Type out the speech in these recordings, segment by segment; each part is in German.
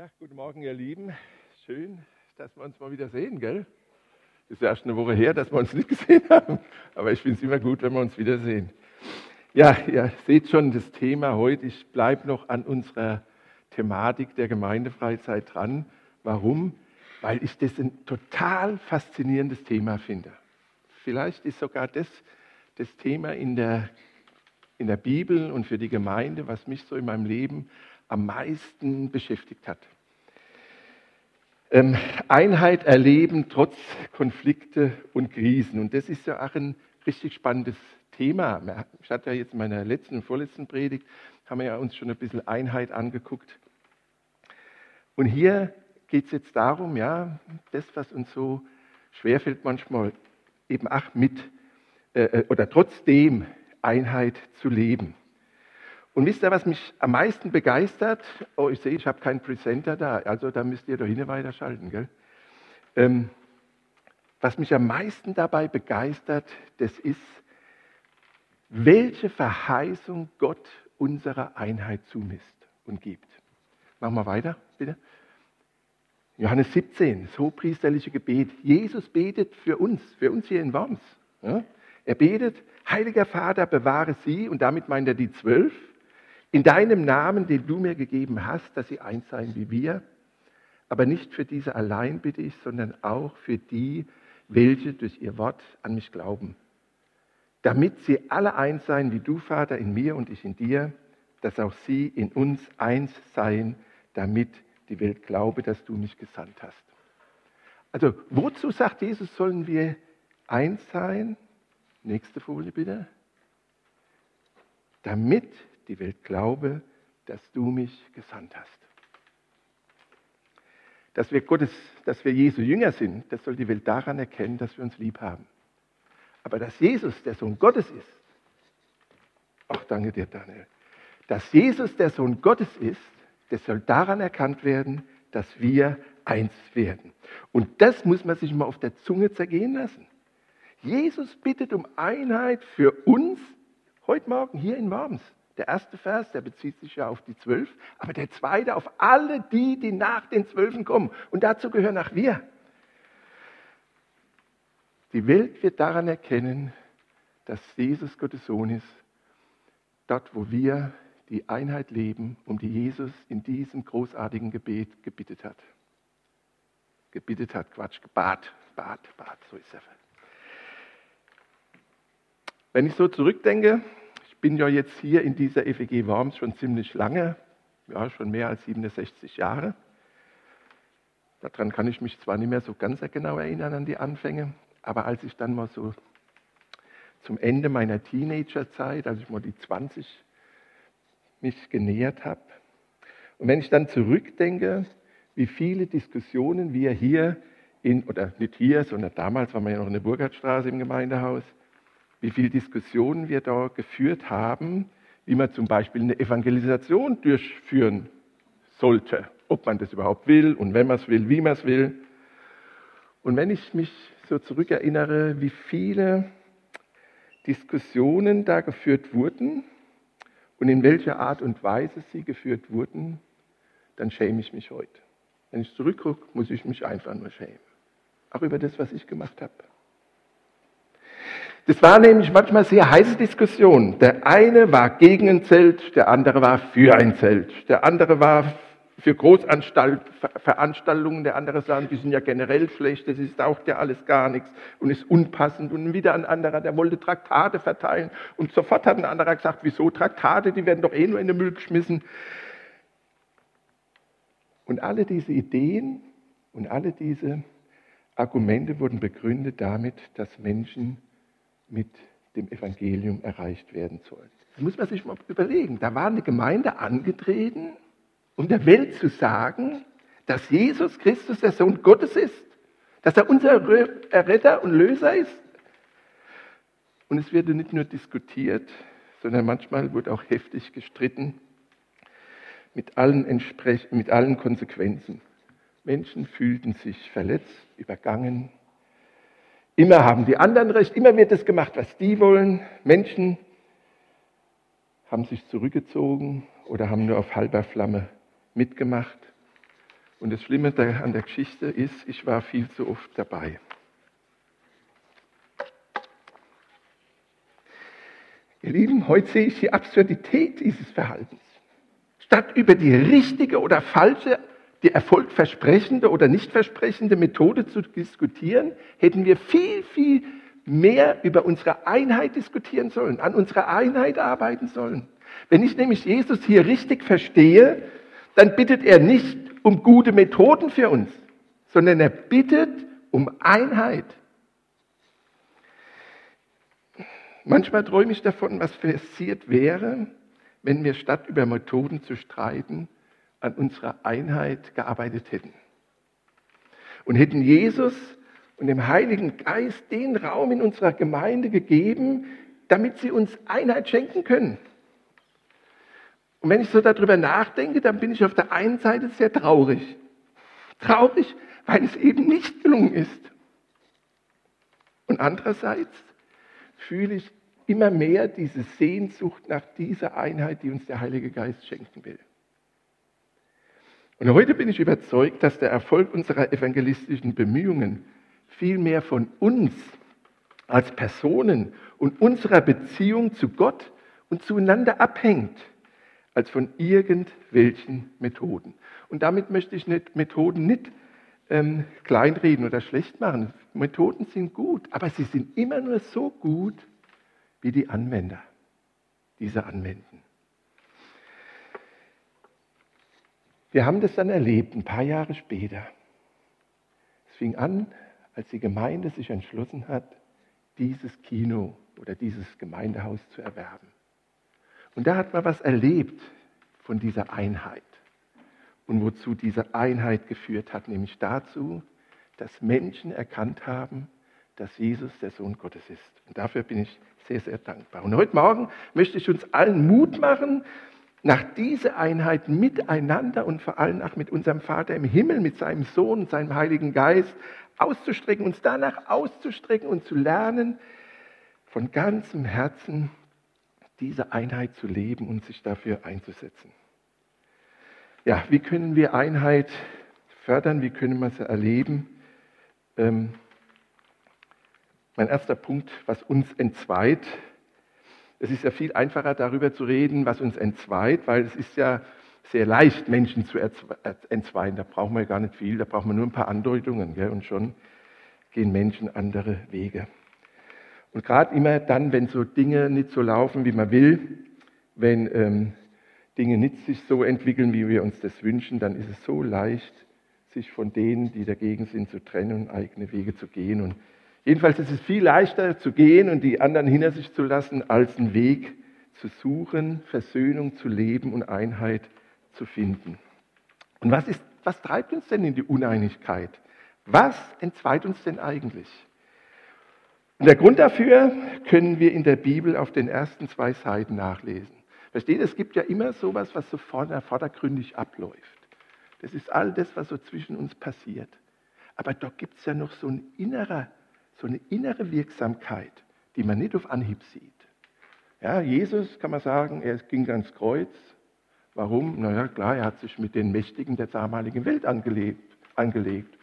Ja, guten Morgen, ihr Lieben. Schön, dass wir uns mal wieder sehen, gell? Ist ja erst eine Woche her, dass wir uns nicht gesehen haben, aber ich finde es immer gut, wenn wir uns wiedersehen. Ja, ihr seht schon das Thema heute. Ich bleibe noch an unserer Thematik der Gemeindefreizeit dran. Warum? Weil ich das ein total faszinierendes Thema finde. Vielleicht ist sogar das das Thema in der, in der Bibel und für die Gemeinde, was mich so in meinem Leben am meisten beschäftigt hat. Ähm, Einheit erleben trotz Konflikte und Krisen. Und das ist ja auch ein richtig spannendes Thema. Ich hatte ja jetzt in meiner letzten und vorletzten Predigt, haben wir ja uns schon ein bisschen Einheit angeguckt. Und hier geht es jetzt darum, ja, das, was uns so schwerfällt manchmal, eben auch mit äh, äh oder trotzdem Einheit zu leben. Und wisst ihr, was mich am meisten begeistert? Oh, ich sehe, ich habe keinen Presenter da, also da müsst ihr doch hin weiterschalten. Gell? Ähm, was mich am meisten dabei begeistert, das ist, welche Verheißung Gott unserer Einheit zumisst und gibt. Machen wir weiter, bitte. Johannes 17, das hochpriesterliche Gebet. Jesus betet für uns, für uns hier in Worms. Ja? Er betet, Heiliger Vater, bewahre sie, und damit meint er die zwölf, in deinem Namen, den du mir gegeben hast, dass sie eins seien wie wir. Aber nicht für diese allein bitte ich, sondern auch für die, welche durch ihr Wort an mich glauben. Damit sie alle eins seien wie du, Vater, in mir und ich in dir, dass auch sie in uns eins seien, damit die Welt glaube, dass du mich gesandt hast. Also, wozu sagt Jesus, sollen wir eins sein? Nächste Folie bitte. Damit die Welt glaube, dass du mich gesandt hast. Dass wir Gottes, dass wir Jesu Jünger sind, das soll die Welt daran erkennen, dass wir uns lieb haben. Aber dass Jesus der Sohn Gottes ist, ach danke dir, Daniel, dass Jesus der Sohn Gottes ist, das soll daran erkannt werden, dass wir eins werden. Und das muss man sich mal auf der Zunge zergehen lassen. Jesus bittet um Einheit für uns heute Morgen hier in Worms. Der erste Vers, der bezieht sich ja auf die zwölf, aber der zweite auf alle die, die nach den Zwölfen kommen. Und dazu gehören auch wir. Die Welt wird daran erkennen, dass Jesus Gottes Sohn ist, dort, wo wir die Einheit leben, um die Jesus in diesem großartigen Gebet gebittet hat. Gebittet hat, Quatsch, gebat, bat, bat, so ist er. Wenn ich so zurückdenke, bin ja jetzt hier in dieser FEG Worms schon ziemlich lange, ja, schon mehr als 67 Jahre. Daran kann ich mich zwar nicht mehr so ganz genau erinnern an die Anfänge, aber als ich dann mal so zum Ende meiner Teenagerzeit, als ich mal die 20 mich genähert habe, und wenn ich dann zurückdenke, wie viele Diskussionen wir hier in, oder nicht hier, sondern damals waren wir ja noch in der Burkhardtstraße im Gemeindehaus, wie viele Diskussionen wir da geführt haben, wie man zum Beispiel eine Evangelisation durchführen sollte, ob man das überhaupt will und wenn man es will, wie man es will. Und wenn ich mich so zurückerinnere, wie viele Diskussionen da geführt wurden und in welcher Art und Weise sie geführt wurden, dann schäme ich mich heute. Wenn ich zurückgucke, muss ich mich einfach nur schämen. Auch über das, was ich gemacht habe. Das war nämlich manchmal sehr heiße Diskussionen. Der eine war gegen ein Zelt, der andere war für ein Zelt. Der andere war für Großveranstaltungen, der andere sagen, die sind ja generell schlecht, das ist auch ja alles gar nichts und ist unpassend. Und wieder ein anderer, der wollte Traktate verteilen. Und sofort hat ein anderer gesagt, wieso Traktate, die werden doch eh nur in den Müll geschmissen. Und alle diese Ideen und alle diese Argumente wurden begründet damit, dass Menschen mit dem Evangelium erreicht werden sollen. Das muss man sich mal überlegen. Da war eine Gemeinde angetreten, um der Welt zu sagen, dass Jesus Christus der Sohn Gottes ist, dass er unser Retter und Löser ist. Und es wurde nicht nur diskutiert, sondern manchmal wurde auch heftig gestritten mit allen, mit allen Konsequenzen. Menschen fühlten sich verletzt, übergangen, Immer haben die anderen recht, immer wird das gemacht, was die wollen. Menschen haben sich zurückgezogen oder haben nur auf halber Flamme mitgemacht. Und das Schlimme an der Geschichte ist, ich war viel zu oft dabei. Ihr Lieben, heute sehe ich die Absurdität dieses Verhaltens. Statt über die richtige oder falsche, die erfolgversprechende oder nicht versprechende Methode zu diskutieren, hätten wir viel, viel mehr über unsere Einheit diskutieren sollen, an unserer Einheit arbeiten sollen. Wenn ich nämlich Jesus hier richtig verstehe, dann bittet er nicht um gute Methoden für uns, sondern er bittet um Einheit. Manchmal träume ich davon, was passiert wäre, wenn wir statt über Methoden zu streiten, an unserer Einheit gearbeitet hätten. Und hätten Jesus und dem Heiligen Geist den Raum in unserer Gemeinde gegeben, damit sie uns Einheit schenken können. Und wenn ich so darüber nachdenke, dann bin ich auf der einen Seite sehr traurig. Traurig, weil es eben nicht gelungen ist. Und andererseits fühle ich immer mehr diese Sehnsucht nach dieser Einheit, die uns der Heilige Geist schenken will. Und heute bin ich überzeugt, dass der Erfolg unserer evangelistischen Bemühungen viel mehr von uns als Personen und unserer Beziehung zu Gott und zueinander abhängt, als von irgendwelchen Methoden. Und damit möchte ich nicht, Methoden nicht ähm, kleinreden oder schlecht machen. Methoden sind gut, aber sie sind immer nur so gut, wie die Anwender diese anwenden. Wir haben das dann erlebt, ein paar Jahre später. Es fing an, als die Gemeinde sich entschlossen hat, dieses Kino oder dieses Gemeindehaus zu erwerben. Und da hat man was erlebt von dieser Einheit und wozu diese Einheit geführt hat, nämlich dazu, dass Menschen erkannt haben, dass Jesus der Sohn Gottes ist. Und dafür bin ich sehr, sehr dankbar. Und heute Morgen möchte ich uns allen Mut machen, nach dieser Einheit miteinander und vor allem auch mit unserem Vater im Himmel, mit seinem Sohn, seinem Heiligen Geist auszustrecken, uns danach auszustrecken und zu lernen, von ganzem Herzen diese Einheit zu leben und sich dafür einzusetzen. Ja, wie können wir Einheit fördern? Wie können wir sie erleben? Ähm, mein erster Punkt, was uns entzweit. Es ist ja viel einfacher darüber zu reden, was uns entzweit, weil es ist ja sehr leicht, Menschen zu entzweien. Da brauchen wir gar nicht viel, da brauchen wir nur ein paar Andeutungen. Gell? Und schon gehen Menschen andere Wege. Und gerade immer dann, wenn so Dinge nicht so laufen, wie man will, wenn ähm, Dinge nicht sich so entwickeln, wie wir uns das wünschen, dann ist es so leicht, sich von denen, die dagegen sind, zu trennen und eigene Wege zu gehen. Und jedenfalls ist es viel leichter zu gehen und die anderen hinter sich zu lassen, als einen Weg zu suchen, Versöhnung zu leben und Einheit zu finden. Und was, ist, was treibt uns denn in die Uneinigkeit? Was entzweit uns denn eigentlich? Und der Grund dafür können wir in der Bibel auf den ersten zwei Seiten nachlesen. Versteht, es gibt ja immer sowas, was so vordergründig abläuft. Das ist all das, was so zwischen uns passiert. Aber doch gibt es ja noch so, ein innerer, so eine innere Wirksamkeit, die man nicht auf Anhieb sieht. Ja, Jesus kann man sagen, er ging ans Kreuz. Warum? Naja, klar, er hat sich mit den Mächtigen der damaligen Welt angelegt. angelegt.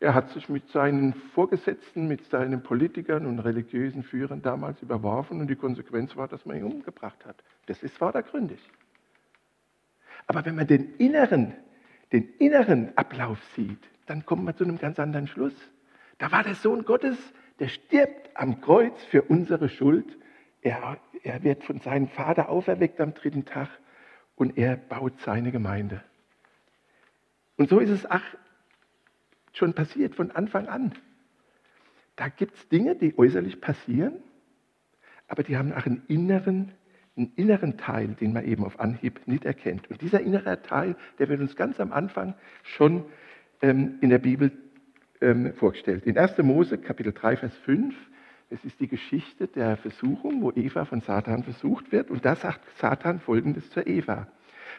Er hat sich mit seinen Vorgesetzten, mit seinen Politikern und religiösen Führern damals überworfen und die Konsequenz war, dass man ihn umgebracht hat. Das ist vordergründig. Aber wenn man den inneren, den inneren Ablauf sieht, dann kommt man zu einem ganz anderen Schluss. Da war der Sohn Gottes, der stirbt am Kreuz für unsere Schuld. Er, er wird von seinem Vater auferweckt am dritten Tag und er baut seine Gemeinde. Und so ist es ach, schon passiert von Anfang an. Da gibt es Dinge, die äußerlich passieren, aber die haben auch einen inneren, einen inneren Teil, den man eben auf Anhieb nicht erkennt. Und dieser innere Teil, der wird uns ganz am Anfang schon ähm, in der Bibel ähm, vorgestellt. In 1. Mose Kapitel 3, Vers 5, es ist die Geschichte der Versuchung, wo Eva von Satan versucht wird. Und da sagt Satan Folgendes zur Eva.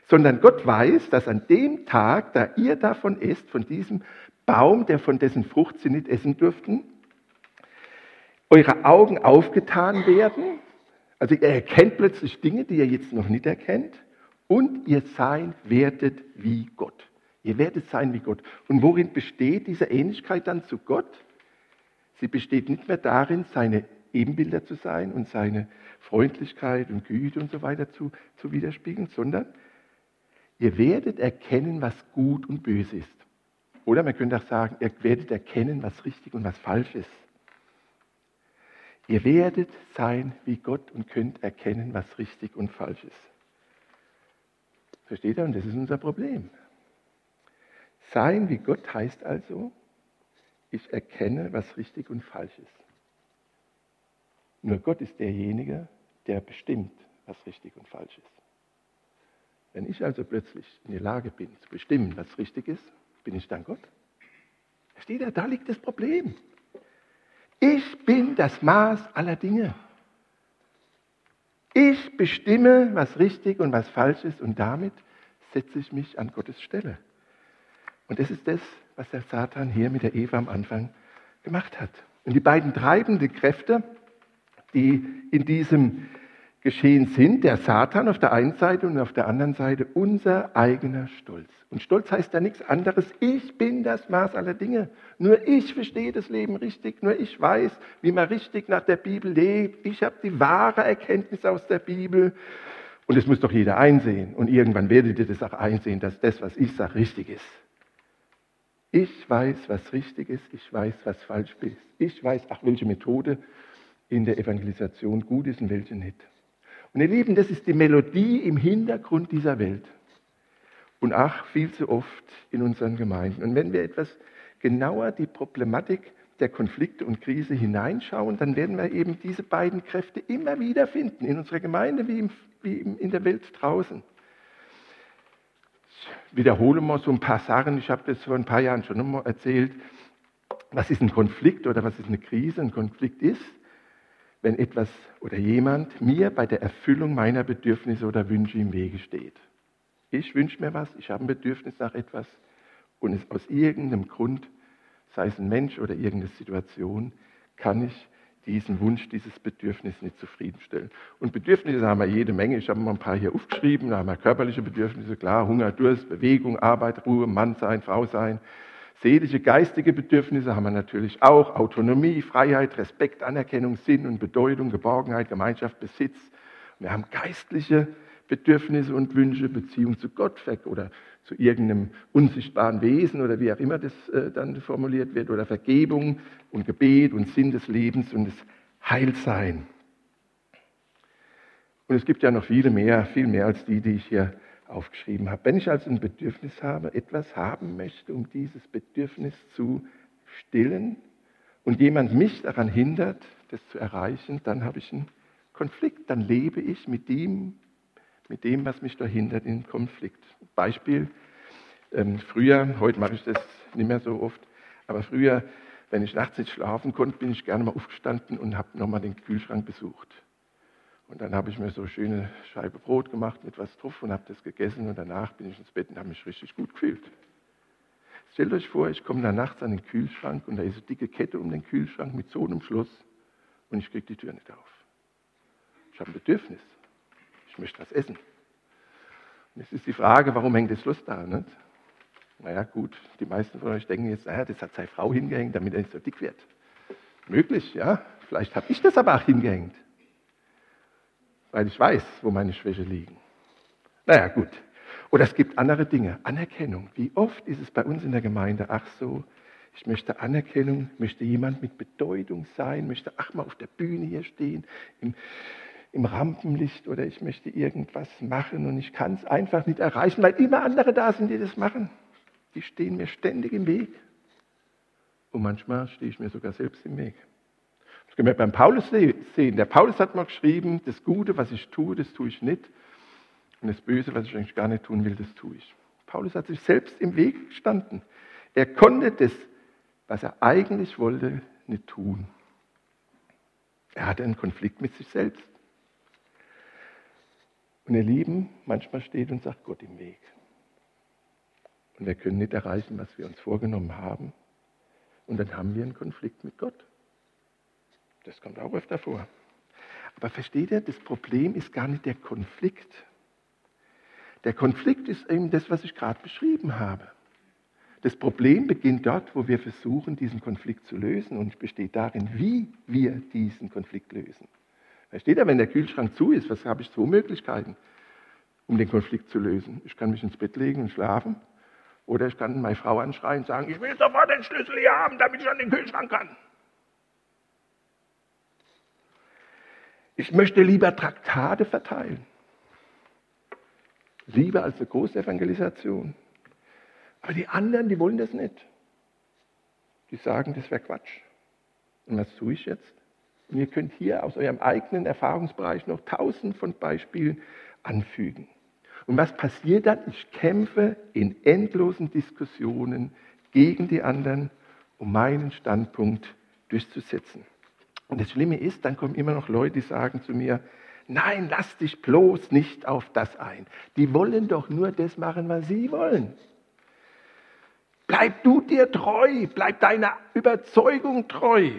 Sondern Gott weiß, dass an dem Tag, da ihr davon esst, von diesem Baum, der von dessen Frucht sie nicht essen durften, eure Augen aufgetan werden. Also ihr erkennt plötzlich Dinge, die ihr jetzt noch nicht erkennt. Und ihr sein werdet wie Gott. Ihr werdet sein wie Gott. Und worin besteht diese Ähnlichkeit dann zu Gott? Sie besteht nicht mehr darin, seine Ebenbilder zu sein und seine Freundlichkeit und Güte und so weiter zu, zu widerspiegeln, sondern ihr werdet erkennen, was gut und böse ist. Oder man könnte auch sagen, ihr werdet erkennen, was richtig und was falsch ist. Ihr werdet sein wie Gott und könnt erkennen, was richtig und falsch ist. Versteht ihr? Und das ist unser Problem. Sein wie Gott heißt also, ich erkenne, was richtig und falsch ist. Nur Gott ist derjenige, der bestimmt, was richtig und falsch ist. Wenn ich also plötzlich in der Lage bin, zu bestimmen, was richtig ist, bin ich dann Gott? Versteht ihr? Da liegt das Problem. Ich bin das Maß aller Dinge. Ich bestimme, was richtig und was falsch ist und damit setze ich mich an Gottes Stelle. Und das ist das, was der Satan hier mit der Eva am Anfang gemacht hat. Und die beiden treibenden Kräfte, die in diesem Geschehen sind, der Satan auf der einen Seite und auf der anderen Seite unser eigener Stolz. Und Stolz heißt ja nichts anderes, ich bin das Maß aller Dinge. Nur ich verstehe das Leben richtig, nur ich weiß, wie man richtig nach der Bibel lebt. Ich habe die wahre Erkenntnis aus der Bibel. Und das muss doch jeder einsehen. Und irgendwann werdet ihr das auch einsehen, dass das, was ich sage, richtig ist. Ich weiß, was richtig ist, ich weiß, was falsch ist. Ich weiß, ach, welche Methode in der Evangelisation gut ist und welche nicht. Und ihr Lieben, das ist die Melodie im Hintergrund dieser Welt. Und ach, viel zu oft in unseren Gemeinden. Und wenn wir etwas genauer die Problematik der Konflikte und Krise hineinschauen, dann werden wir eben diese beiden Kräfte immer wieder finden, in unserer Gemeinde wie, im, wie in der Welt draußen. Wiederhole mal so ein paar Sachen, ich habe das vor ein paar Jahren schon mal erzählt. Was ist ein Konflikt oder was ist eine Krise? Ein Konflikt ist, wenn etwas oder jemand mir bei der Erfüllung meiner Bedürfnisse oder Wünsche im Wege steht. Ich wünsche mir was, ich habe ein Bedürfnis nach etwas und es aus irgendeinem Grund, sei es ein Mensch oder irgendeine Situation, kann ich diesen Wunsch, dieses Bedürfnis nicht zufriedenstellen. Und Bedürfnisse haben wir jede Menge. Ich habe mal ein paar hier aufgeschrieben. Da haben wir körperliche Bedürfnisse, klar, Hunger, Durst, Bewegung, Arbeit, Ruhe, Mann sein, Frau sein, Seelische, geistige Bedürfnisse haben wir natürlich auch. Autonomie, Freiheit, Respekt, Anerkennung, Sinn und Bedeutung, Geborgenheit, Gemeinschaft, Besitz. Wir haben geistliche Bedürfnisse und Wünsche, Beziehung zu Gott oder zu irgendeinem unsichtbaren Wesen oder wie auch immer das äh, dann formuliert wird, oder Vergebung und Gebet und Sinn des Lebens und das Heilsein. Und es gibt ja noch viele mehr, viel mehr als die, die ich hier aufgeschrieben habe. Wenn ich also ein Bedürfnis habe, etwas haben möchte, um dieses Bedürfnis zu stillen und jemand mich daran hindert, das zu erreichen, dann habe ich einen Konflikt. Dann lebe ich mit dem, mit dem was mich da hindert, in Konflikt. Beispiel, ähm, früher, heute mache ich das nicht mehr so oft, aber früher, wenn ich nachts nicht schlafen konnte, bin ich gerne mal aufgestanden und habe nochmal den Kühlschrank besucht. Und dann habe ich mir so eine schöne Scheibe Brot gemacht mit was drauf und habe das gegessen und danach bin ich ins Bett und habe mich richtig gut gefühlt. Stellt euch vor, ich komme da nachts an den Kühlschrank und da ist eine dicke Kette um den Kühlschrank mit so einem Schloss und ich kriege die Tür nicht auf. Ich habe ein Bedürfnis. Ich möchte was essen. Und jetzt ist die Frage, warum hängt das Schloss da? Nicht? Naja, gut, die meisten von euch denken jetzt, naja, das hat seine Frau hingehängt, damit er nicht so dick wird. Möglich, ja. Vielleicht habe ich das aber auch hingehängt weil ich weiß, wo meine Schwäche liegen. Naja, gut. Oder es gibt andere Dinge. Anerkennung. Wie oft ist es bei uns in der Gemeinde, ach so, ich möchte Anerkennung, möchte jemand mit Bedeutung sein, möchte ach mal auf der Bühne hier stehen, im, im Rampenlicht oder ich möchte irgendwas machen und ich kann es einfach nicht erreichen, weil immer andere da sind, die das machen. Die stehen mir ständig im Weg. Und manchmal stehe ich mir sogar selbst im Weg. Das können wir beim Paulus sehen. Der Paulus hat mal geschrieben, das Gute, was ich tue, das tue ich nicht. Und das Böse, was ich eigentlich gar nicht tun will, das tue ich. Paulus hat sich selbst im Weg gestanden. Er konnte das, was er eigentlich wollte, nicht tun. Er hatte einen Konflikt mit sich selbst. Und ihr Lieben, manchmal steht uns auch Gott im Weg. Und wir können nicht erreichen, was wir uns vorgenommen haben. Und dann haben wir einen Konflikt mit Gott. Das kommt auch öfter vor. Aber versteht ihr, das Problem ist gar nicht der Konflikt. Der Konflikt ist eben das, was ich gerade beschrieben habe. Das Problem beginnt dort, wo wir versuchen, diesen Konflikt zu lösen und besteht darin, wie wir diesen Konflikt lösen. Da steht ja, wenn der Kühlschrank zu ist, was habe ich zwei Möglichkeiten, um den Konflikt zu lösen. Ich kann mich ins Bett legen und schlafen oder ich kann meine Frau anschreien und sagen, ich will sofort den Schlüssel hier haben, damit ich an den Kühlschrank kann. Ich möchte lieber Traktate verteilen. Lieber als eine Großevangelisation. Aber die anderen, die wollen das nicht. Die sagen, das wäre Quatsch. Und was tue ich jetzt? Und ihr könnt hier aus eurem eigenen Erfahrungsbereich noch tausend von Beispielen anfügen. Und was passiert dann? Ich kämpfe in endlosen Diskussionen gegen die anderen, um meinen Standpunkt durchzusetzen. Und das Schlimme ist, dann kommen immer noch Leute, die sagen zu mir, nein, lass dich bloß nicht auf das ein. Die wollen doch nur das machen, was sie wollen. Bleib du dir treu, bleib deiner Überzeugung treu.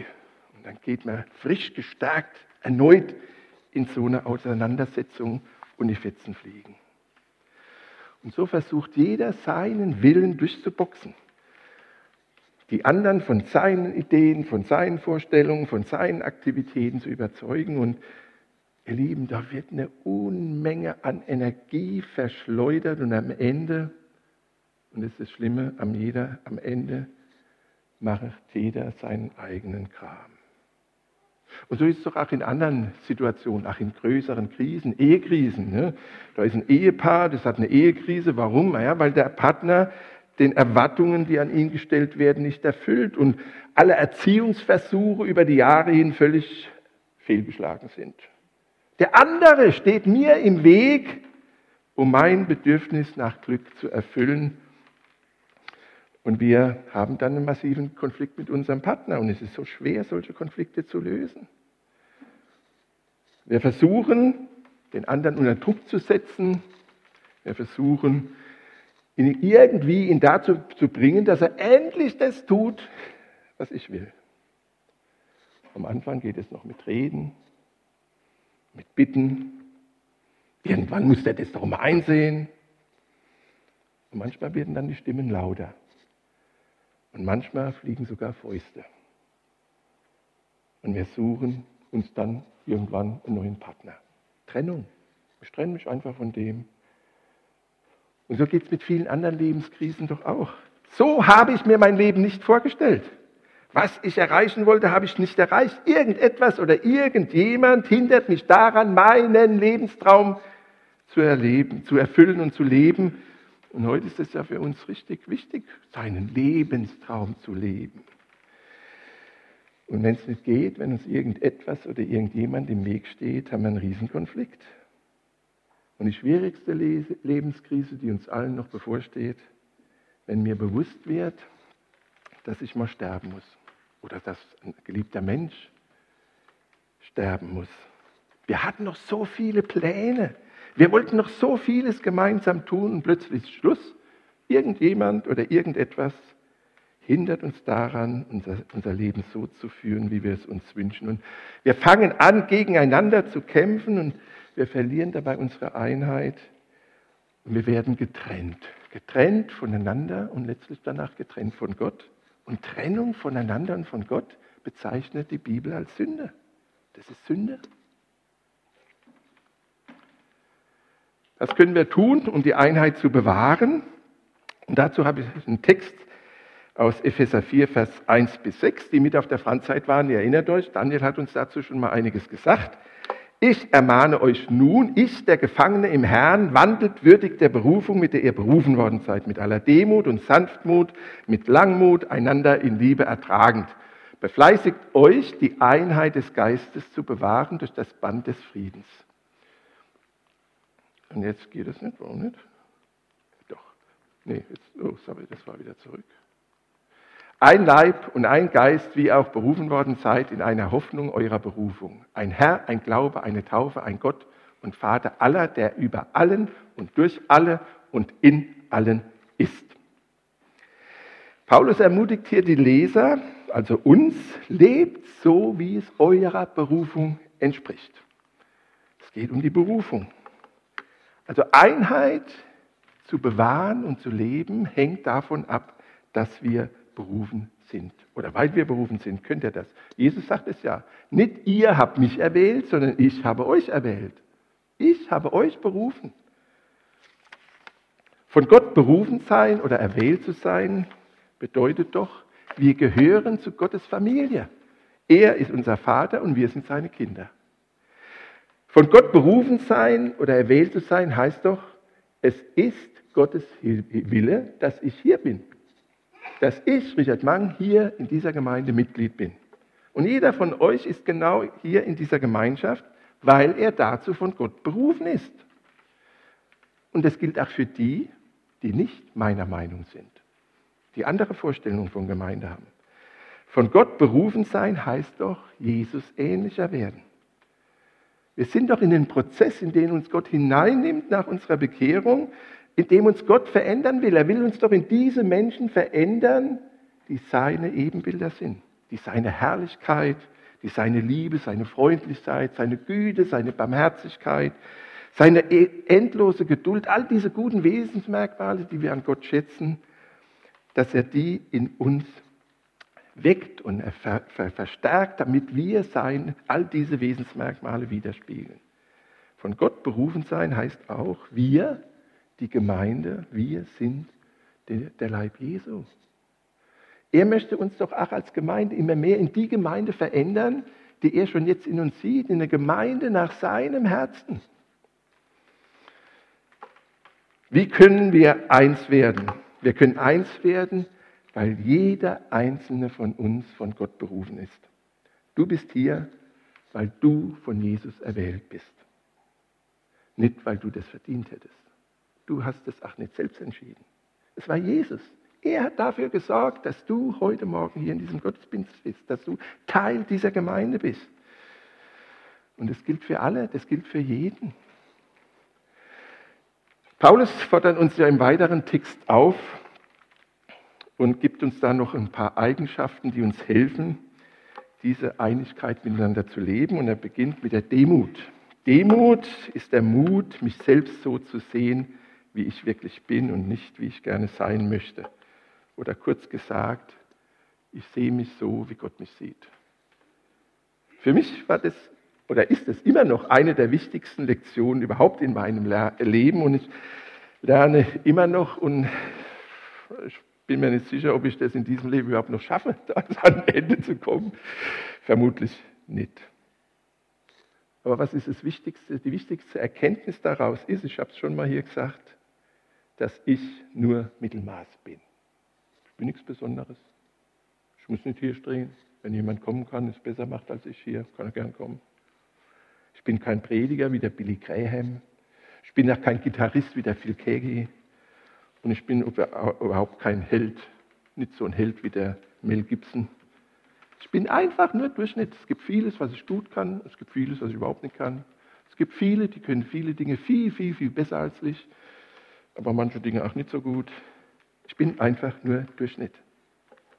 Dann geht man frisch gestärkt erneut in so eine Auseinandersetzung und die Fetzen fliegen. Und so versucht jeder seinen Willen durchzuboxen. Die anderen von seinen Ideen, von seinen Vorstellungen, von seinen Aktivitäten zu überzeugen. Und ihr Lieben, da wird eine Unmenge an Energie verschleudert und am Ende und das ist das Schlimme, am, jeder, am Ende macht jeder seinen eigenen Kram. Und so ist es doch auch in anderen Situationen, auch in größeren Krisen, Ehekrisen. Ne? Da ist ein Ehepaar, das hat eine Ehekrise. Warum? Naja, weil der Partner den Erwartungen, die an ihn gestellt werden, nicht erfüllt und alle Erziehungsversuche über die Jahre hin völlig fehlgeschlagen sind. Der andere steht mir im Weg, um mein Bedürfnis nach Glück zu erfüllen und wir haben dann einen massiven Konflikt mit unserem Partner und es ist so schwer, solche Konflikte zu lösen. Wir versuchen, den anderen unter Druck zu setzen. Wir versuchen, ihn irgendwie ihn dazu zu bringen, dass er endlich das tut, was ich will. Am Anfang geht es noch mit Reden, mit Bitten. Irgendwann muss er das doch mal einsehen. Und manchmal werden dann die Stimmen lauter. Und manchmal fliegen sogar Fäuste. Und wir suchen uns dann irgendwann einen neuen Partner. Trennung. Ich trenne mich einfach von dem. Und so geht es mit vielen anderen Lebenskrisen doch auch. So habe ich mir mein Leben nicht vorgestellt. Was ich erreichen wollte, habe ich nicht erreicht. Irgendetwas oder irgendjemand hindert mich daran, meinen Lebenstraum zu erleben, zu erfüllen und zu leben. Und heute ist es ja für uns richtig wichtig, seinen Lebenstraum zu leben. Und wenn es nicht geht, wenn uns irgendetwas oder irgendjemand im Weg steht, haben wir einen Riesenkonflikt. Und die schwierigste Lebenskrise, die uns allen noch bevorsteht, wenn mir bewusst wird, dass ich mal sterben muss oder dass ein geliebter Mensch sterben muss. Wir hatten noch so viele Pläne. Wir wollten noch so vieles gemeinsam tun und plötzlich ist Schluss. Irgendjemand oder irgendetwas hindert uns daran, unser, unser Leben so zu führen, wie wir es uns wünschen. Und wir fangen an, gegeneinander zu kämpfen und wir verlieren dabei unsere Einheit und wir werden getrennt. Getrennt voneinander und letztlich danach getrennt von Gott. Und Trennung voneinander und von Gott bezeichnet die Bibel als Sünde. Das ist Sünde. Das können wir tun, um die Einheit zu bewahren. Und dazu habe ich einen Text aus Epheser 4, Vers 1 bis 6, die mit auf der Frandzeit waren. Ihr erinnert euch, Daniel hat uns dazu schon mal einiges gesagt. Ich ermahne euch nun, ich, der Gefangene im Herrn, wandelt würdig der Berufung, mit der ihr berufen worden seid, mit aller Demut und Sanftmut, mit Langmut, einander in Liebe ertragend. Befleißigt euch, die Einheit des Geistes zu bewahren durch das Band des Friedens. Und jetzt geht es nicht, warum nicht? Doch. Nee, jetzt, oh, sorry, das war wieder zurück. Ein Leib und ein Geist, wie auch berufen worden seid, in einer Hoffnung eurer Berufung. Ein Herr, ein Glaube, eine Taufe, ein Gott und Vater aller, der über allen und durch alle und in allen ist. Paulus ermutigt hier die Leser, also uns, lebt so, wie es eurer Berufung entspricht. Es geht um die Berufung. Also Einheit zu bewahren und zu leben hängt davon ab, dass wir berufen sind. Oder weil wir berufen sind, könnt ihr das. Jesus sagt es ja. Nicht ihr habt mich erwählt, sondern ich habe euch erwählt. Ich habe euch berufen. Von Gott berufen sein oder erwählt zu sein, bedeutet doch, wir gehören zu Gottes Familie. Er ist unser Vater und wir sind seine Kinder. Von Gott berufen sein oder erwählt zu sein, heißt doch, es ist Gottes Wille, dass ich hier bin. Dass ich, Richard Mang, hier in dieser Gemeinde Mitglied bin. Und jeder von euch ist genau hier in dieser Gemeinschaft, weil er dazu von Gott berufen ist. Und das gilt auch für die, die nicht meiner Meinung sind, die andere Vorstellungen von Gemeinde haben. Von Gott berufen sein heißt doch, Jesus ähnlicher werden. Wir sind doch in den Prozess, in den uns Gott hineinnimmt nach unserer Bekehrung, in dem uns Gott verändern will. Er will uns doch in diese Menschen verändern, die seine Ebenbilder sind, die seine Herrlichkeit, die seine Liebe, seine Freundlichkeit, seine Güte, seine Barmherzigkeit, seine e-, endlose Geduld, all diese guten Wesensmerkmale, die wir an Gott schätzen, dass er die in uns weckt und ver ver verstärkt, damit wir sein, all diese Wesensmerkmale widerspiegeln. Von Gott berufen sein heißt auch, wir, die Gemeinde, wir sind der, der Leib Jesu. Er möchte uns doch auch als Gemeinde immer mehr in die Gemeinde verändern, die er schon jetzt in uns sieht, in eine Gemeinde nach seinem Herzen. Wie können wir eins werden? Wir können eins werden, weil jeder einzelne von uns von Gott berufen ist. Du bist hier, weil du von Jesus erwählt bist. Nicht, weil du das verdient hättest. Du hast es auch nicht selbst entschieden. Es war Jesus. Er hat dafür gesorgt, dass du heute Morgen hier in diesem Gottesdienst bist, dass du Teil dieser Gemeinde bist. Und das gilt für alle, das gilt für jeden. Paulus fordert uns ja im weiteren Text auf und gibt uns da noch ein paar Eigenschaften, die uns helfen, diese Einigkeit miteinander zu leben. Und er beginnt mit der Demut. Demut ist der Mut, mich selbst so zu sehen, wie ich wirklich bin und nicht, wie ich gerne sein möchte. Oder kurz gesagt, ich sehe mich so, wie Gott mich sieht. Für mich war das oder ist es immer noch eine der wichtigsten Lektionen überhaupt in meinem Leben und ich lerne immer noch und ich bin mir nicht sicher, ob ich das in diesem Leben überhaupt noch schaffe, ans Ende zu kommen. Vermutlich nicht. Aber was ist das Wichtigste? Die wichtigste Erkenntnis daraus ist, ich habe es schon mal hier gesagt, dass ich nur Mittelmaß bin. Ich bin nichts Besonderes. Ich muss nicht hier stehen. Wenn jemand kommen kann, es besser macht als ich hier, kann er gern kommen. Ich bin kein Prediger wie der Billy Graham. Ich bin auch kein Gitarrist wie der Phil Kegi. Und ich bin überhaupt kein Held, nicht so ein Held wie der Mel Gibson. Ich bin einfach nur Durchschnitt. Es gibt vieles, was ich gut kann. Es gibt vieles, was ich überhaupt nicht kann. Es gibt viele, die können viele Dinge viel, viel, viel besser als ich. Aber manche Dinge auch nicht so gut. Ich bin einfach nur Durchschnitt.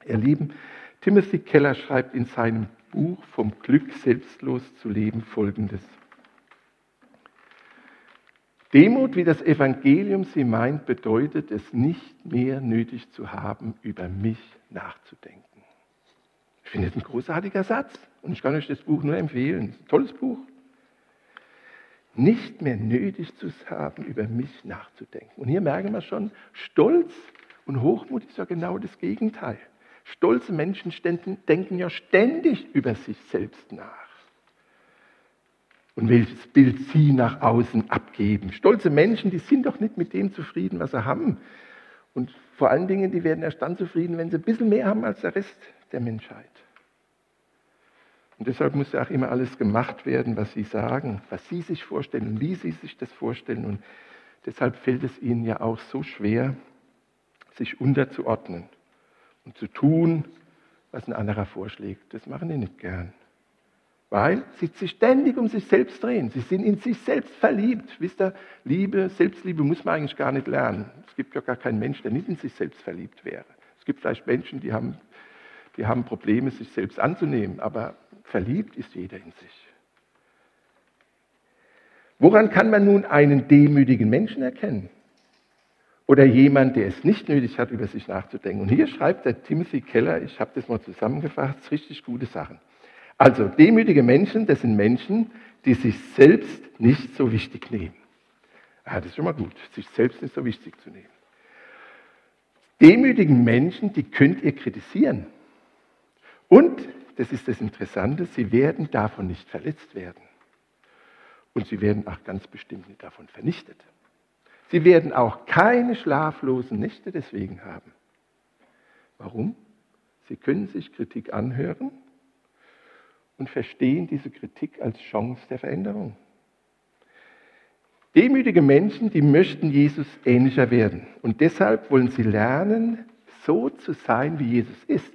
Ihr Lieben, Timothy Keller schreibt in seinem Buch vom Glück selbstlos zu leben folgendes. Demut, wie das Evangelium sie meint, bedeutet es nicht mehr nötig zu haben, über mich nachzudenken. Ich finde das ein großartiger Satz und ich kann euch das Buch nur empfehlen. Ein tolles Buch. Nicht mehr nötig zu haben, über mich nachzudenken. Und hier merken wir schon, Stolz und Hochmut ist ja genau das Gegenteil. Stolze Menschen denken ja ständig über sich selbst nach. Und welches Bild sie nach außen abgeben. Stolze Menschen, die sind doch nicht mit dem zufrieden, was sie haben. Und vor allen Dingen, die werden erst dann zufrieden, wenn sie ein bisschen mehr haben als der Rest der Menschheit. Und deshalb muss ja auch immer alles gemacht werden, was sie sagen, was sie sich vorstellen wie sie sich das vorstellen. Und deshalb fällt es ihnen ja auch so schwer, sich unterzuordnen und zu tun, was ein anderer vorschlägt. Das machen die nicht gern. Weil sie sich ständig um sich selbst drehen. Sie sind in sich selbst verliebt. Wisst ihr, Liebe, Selbstliebe muss man eigentlich gar nicht lernen. Es gibt ja gar keinen Mensch, der nicht in sich selbst verliebt wäre. Es gibt vielleicht Menschen, die haben, die haben Probleme, sich selbst anzunehmen, aber verliebt ist jeder in sich. Woran kann man nun einen demütigen Menschen erkennen? Oder jemand, der es nicht nötig hat, über sich nachzudenken. Und hier schreibt der Timothy Keller, ich habe das mal zusammengefasst, richtig gute Sachen. Also demütige Menschen, das sind Menschen, die sich selbst nicht so wichtig nehmen. Ja, das ist schon mal gut, sich selbst nicht so wichtig zu nehmen. Demütigen Menschen, die könnt ihr kritisieren. Und, das ist das Interessante, sie werden davon nicht verletzt werden. Und sie werden auch ganz bestimmt nicht davon vernichtet. Sie werden auch keine schlaflosen Nächte deswegen haben. Warum? Sie können sich Kritik anhören und verstehen diese Kritik als Chance der Veränderung. Demütige Menschen, die möchten Jesus ähnlicher werden. Und deshalb wollen sie lernen, so zu sein, wie Jesus ist.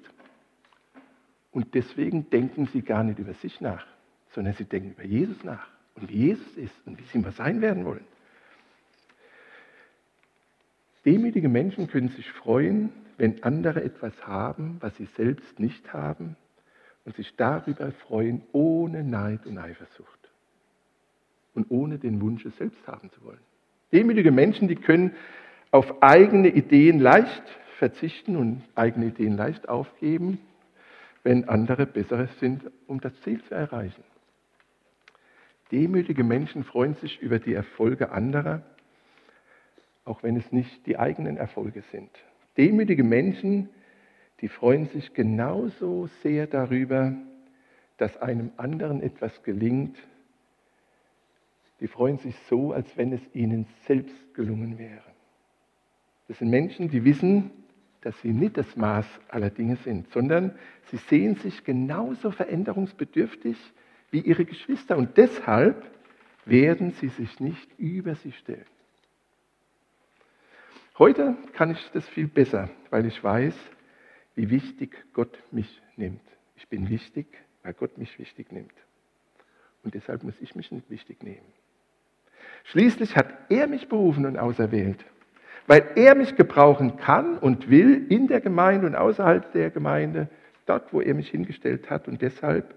Und deswegen denken sie gar nicht über sich nach, sondern sie denken über Jesus nach und wie Jesus ist und wie sie mal sein werden wollen. Demütige Menschen können sich freuen, wenn andere etwas haben, was sie selbst nicht haben und sich darüber freuen, ohne Neid und Eifersucht und ohne den Wunsch, es selbst haben zu wollen. Demütige Menschen, die können auf eigene Ideen leicht verzichten und eigene Ideen leicht aufgeben, wenn andere bessere sind, um das Ziel zu erreichen. Demütige Menschen freuen sich über die Erfolge anderer, auch wenn es nicht die eigenen Erfolge sind. Demütige Menschen, die freuen sich genauso sehr darüber, dass einem anderen etwas gelingt, die freuen sich so, als wenn es ihnen selbst gelungen wäre. Das sind Menschen, die wissen, dass sie nicht das Maß aller Dinge sind, sondern sie sehen sich genauso veränderungsbedürftig wie ihre Geschwister und deshalb werden sie sich nicht über sie stellen. Heute kann ich das viel besser, weil ich weiß, wie wichtig Gott mich nimmt. Ich bin wichtig, weil Gott mich wichtig nimmt. Und deshalb muss ich mich nicht wichtig nehmen. Schließlich hat er mich berufen und auserwählt, weil er mich gebrauchen kann und will in der Gemeinde und außerhalb der Gemeinde, dort, wo er mich hingestellt hat. Und deshalb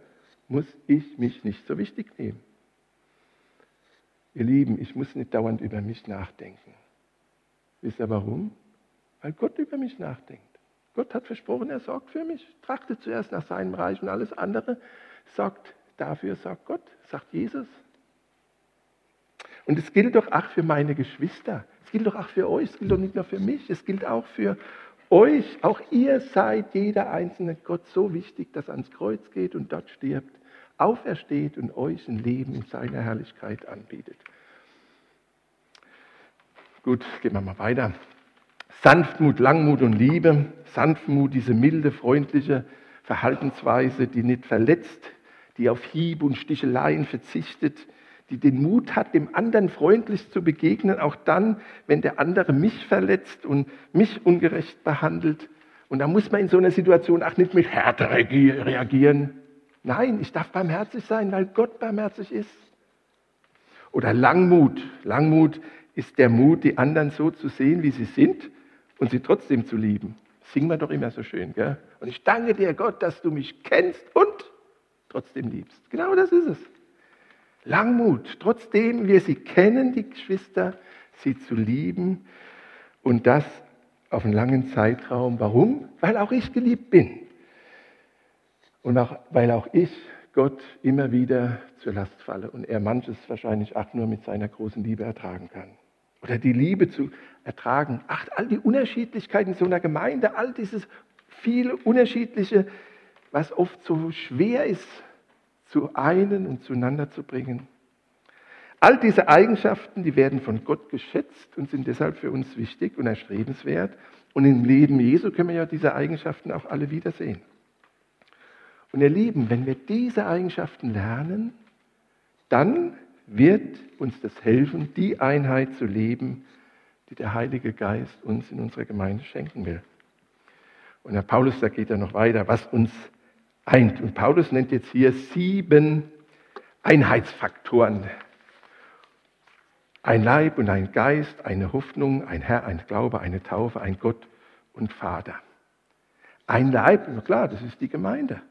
muss ich mich nicht so wichtig nehmen. Ihr Lieben, ich muss nicht dauernd über mich nachdenken. Wisst ihr warum? Weil Gott über mich nachdenkt. Gott hat versprochen, er sorgt für mich. Trachtet zuerst nach seinem Reich und alles andere sorgt dafür, sagt Gott, sagt Jesus. Und es gilt doch auch für meine Geschwister. Es gilt doch auch für euch. Es gilt doch nicht nur für mich. Es gilt auch für euch. Auch ihr seid jeder einzelne Gott so wichtig, dass er ans Kreuz geht und dort stirbt, aufersteht und euch ein Leben in seiner Herrlichkeit anbietet. Gut, gehen wir mal weiter. Sanftmut, Langmut und Liebe. Sanftmut, diese milde, freundliche Verhaltensweise, die nicht verletzt, die auf Hieb und Sticheleien verzichtet, die den Mut hat, dem anderen freundlich zu begegnen, auch dann, wenn der andere mich verletzt und mich ungerecht behandelt. Und da muss man in so einer Situation auch nicht mit Härte reagieren. Nein, ich darf barmherzig sein, weil Gott barmherzig ist. Oder Langmut. Langmut ist der Mut, die anderen so zu sehen, wie sie sind und sie trotzdem zu lieben. Singen wir doch immer so schön. Gell? Und ich danke dir, Gott, dass du mich kennst und trotzdem liebst. Genau das ist es. Langmut, trotzdem wir sie kennen, die Geschwister, sie zu lieben und das auf einen langen Zeitraum. Warum? Weil auch ich geliebt bin. Und auch, weil auch ich Gott immer wieder zur Last falle und er manches wahrscheinlich auch nur mit seiner großen Liebe ertragen kann. Oder die Liebe zu ertragen. Ach, all die Unterschiedlichkeiten in so einer Gemeinde, all dieses viele Unterschiedliche, was oft so schwer ist zu einen und zueinander zu bringen. All diese Eigenschaften, die werden von Gott geschätzt und sind deshalb für uns wichtig und erstrebenswert. Und im Leben Jesu können wir ja diese Eigenschaften auch alle wiedersehen. Und ihr Lieben, wenn wir diese Eigenschaften lernen, dann wird uns das helfen, die Einheit zu leben, die der Heilige Geist uns in unserer Gemeinde schenken will. Und Herr Paulus, da geht er noch weiter, was uns eint. Und Paulus nennt jetzt hier sieben Einheitsfaktoren. Ein Leib und ein Geist, eine Hoffnung, ein Herr, ein Glaube, eine Taufe, ein Gott und Vater. Ein Leib, klar, das ist die Gemeinde.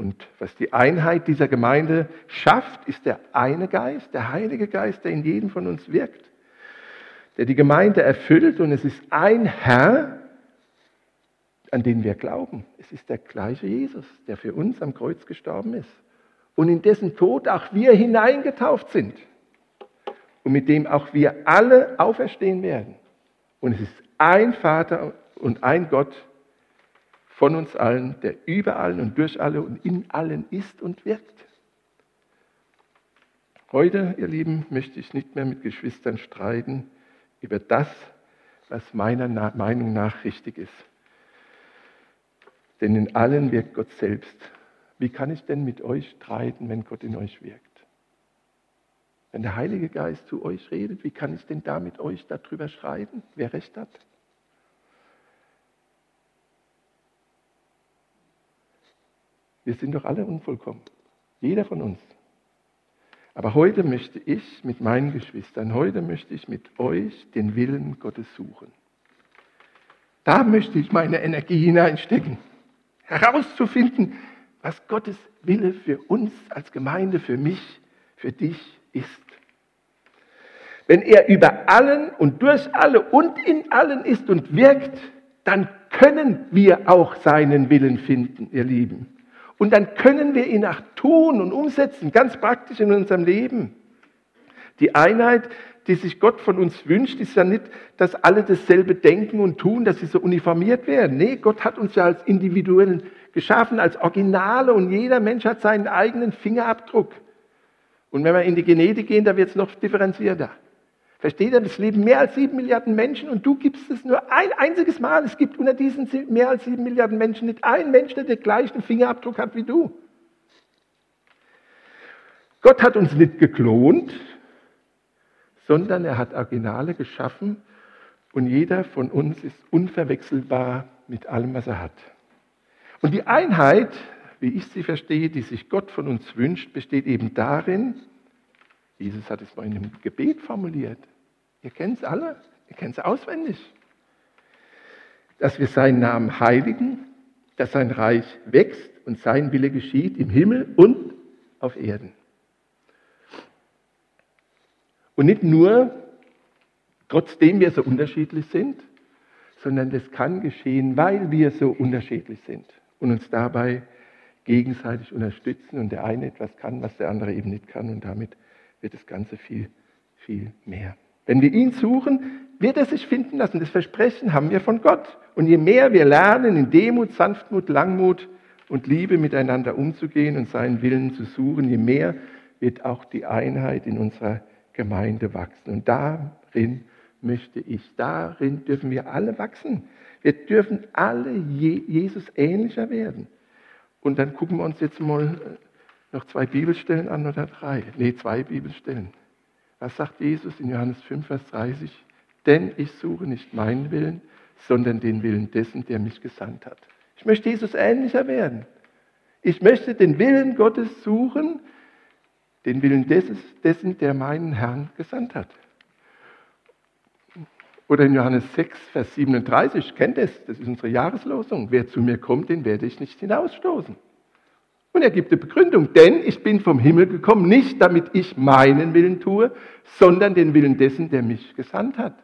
Und was die Einheit dieser Gemeinde schafft, ist der eine Geist, der Heilige Geist, der in jedem von uns wirkt. der die Gemeinde erfüllt und es ist ein Herr, an den wir glauben. Es ist der gleiche Jesus, der für uns am Kreuz gestorben ist und in dessen Tod auch wir hineingetauft sind und mit dem auch wir alle auferstehen werden. Und es ist ein Vater und ein Gott von uns allen, der über allen und durch alle und in allen ist und wirkt. Heute, ihr Lieben, möchte ich nicht mehr mit Geschwistern streiten über das, was meiner Meinung nach richtig ist. Denn in allen wirkt Gott selbst. Wie kann ich denn mit euch streiten, wenn Gott in euch wirkt? Wenn der Heilige Geist zu euch redet, wie kann ich denn da mit euch darüber streiten, wer recht hat? Wir sind doch alle unvollkommen. Jeder von uns. Aber heute möchte ich mit meinen Geschwistern, heute möchte ich mit euch den Willen Gottes suchen. Da möchte ich meine Energie hineinstecken, herauszufinden, was Gottes Wille für uns als Gemeinde, für mich, für dich ist. Wenn er über allen und durch alle und in allen ist und wirkt, dann können wir auch seinen Willen finden, ihr Lieben. Und dann können wir ihn auch tun und umsetzen, ganz praktisch in unserem Leben. Die Einheit, die sich Gott von uns wünscht, ist ja nicht, dass alle dasselbe denken und tun, dass sie so uniformiert werden. Nee, Gott hat uns ja als Individuen geschaffen, als Originale und jeder Mensch hat seinen eigenen Fingerabdruck. Und wenn wir in die Genetik gehen, da wird es noch differenzierter. Versteht ihr, es leben mehr als sieben Milliarden Menschen und du gibst es nur ein einziges Mal. Es gibt unter diesen mehr als sieben Milliarden Menschen nicht einen Menschen, der den gleichen Fingerabdruck hat wie du. Gott hat uns nicht geklont, sondern er hat Originale geschaffen und jeder von uns ist unverwechselbar mit allem, was er hat. Und die Einheit, wie ich sie verstehe, die sich Gott von uns wünscht, besteht eben darin, Jesus hat es mal in einem Gebet formuliert. Ihr kennt es alle, ihr kennt es auswendig. Dass wir seinen Namen heiligen, dass sein Reich wächst und sein Wille geschieht im Himmel und auf Erden. Und nicht nur, trotzdem wir so unterschiedlich sind, sondern das kann geschehen, weil wir so unterschiedlich sind und uns dabei gegenseitig unterstützen und der eine etwas kann, was der andere eben nicht kann und damit wird das Ganze viel, viel mehr. Wenn wir ihn suchen, wird er sich finden lassen. Das Versprechen haben wir von Gott. Und je mehr wir lernen, in Demut, Sanftmut, Langmut und Liebe miteinander umzugehen und seinen Willen zu suchen, je mehr wird auch die Einheit in unserer Gemeinde wachsen. Und darin möchte ich, darin dürfen wir alle wachsen. Wir dürfen alle Jesus ähnlicher werden. Und dann gucken wir uns jetzt mal noch zwei Bibelstellen an oder drei. Nee, zwei Bibelstellen. Was sagt Jesus in Johannes 5, Vers 30? Denn ich suche nicht meinen Willen, sondern den Willen dessen, der mich gesandt hat. Ich möchte Jesus ähnlicher werden. Ich möchte den Willen Gottes suchen, den Willen dessen, der meinen Herrn gesandt hat. Oder in Johannes 6, Vers 37, kennt es, das ist unsere Jahreslosung. Wer zu mir kommt, den werde ich nicht hinausstoßen. Und er gibt die Begründung, denn ich bin vom Himmel gekommen, nicht damit ich meinen Willen tue, sondern den Willen dessen, der mich gesandt hat.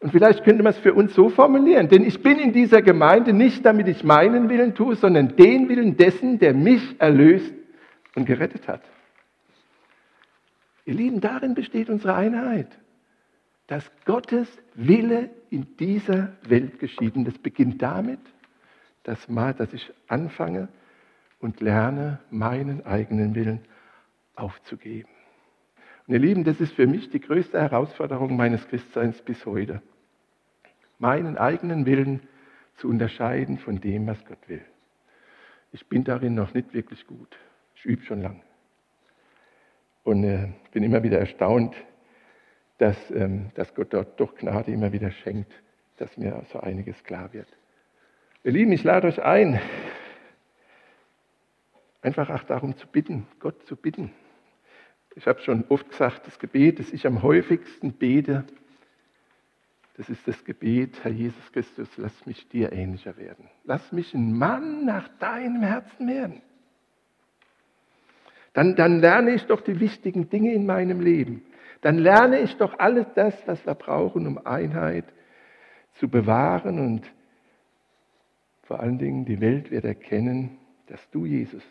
Und vielleicht könnte man es für uns so formulieren, denn ich bin in dieser Gemeinde nicht damit ich meinen Willen tue, sondern den Willen dessen, der mich erlöst und gerettet hat. Ihr Lieben, darin besteht unsere Einheit dass Gottes Wille in dieser Welt geschieht. Und das beginnt damit, dass, dass ich anfange und lerne, meinen eigenen Willen aufzugeben. Und ihr Lieben, das ist für mich die größte Herausforderung meines Christseins bis heute. Meinen eigenen Willen zu unterscheiden von dem, was Gott will. Ich bin darin noch nicht wirklich gut. Ich übe schon lang. Und äh, bin immer wieder erstaunt, dass, ähm, dass Gott dort durch Gnade immer wieder schenkt, dass mir so einiges klar wird. Ihr Lieben, ich lade euch ein, einfach auch darum zu bitten, Gott zu bitten. Ich habe schon oft gesagt, das Gebet, das ich am häufigsten bete, das ist das Gebet, Herr Jesus Christus, lass mich dir ähnlicher werden. Lass mich ein Mann nach deinem Herzen werden. Dann, dann lerne ich doch die wichtigen Dinge in meinem Leben dann lerne ich doch alles das, was wir brauchen, um Einheit zu bewahren und vor allen Dingen die Welt wird erkennen, dass du, Jesus,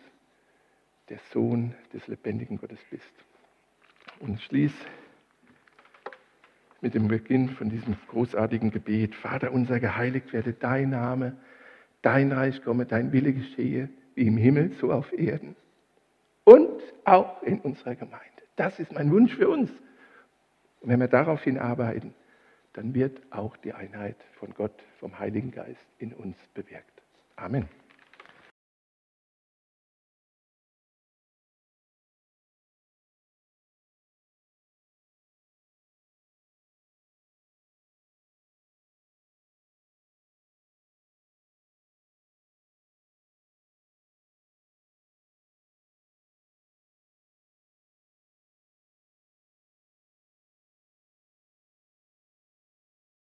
der Sohn des lebendigen Gottes bist. Und schließ mit dem Beginn von diesem großartigen Gebet. Vater unser, geheiligt werde dein Name, dein Reich komme, dein Wille geschehe, wie im Himmel, so auf Erden. Und auch in unserer Gemeinde. Das ist mein Wunsch für uns. Und wenn wir darauf hinarbeiten, dann wird auch die Einheit von Gott, vom Heiligen Geist in uns bewirkt. Amen.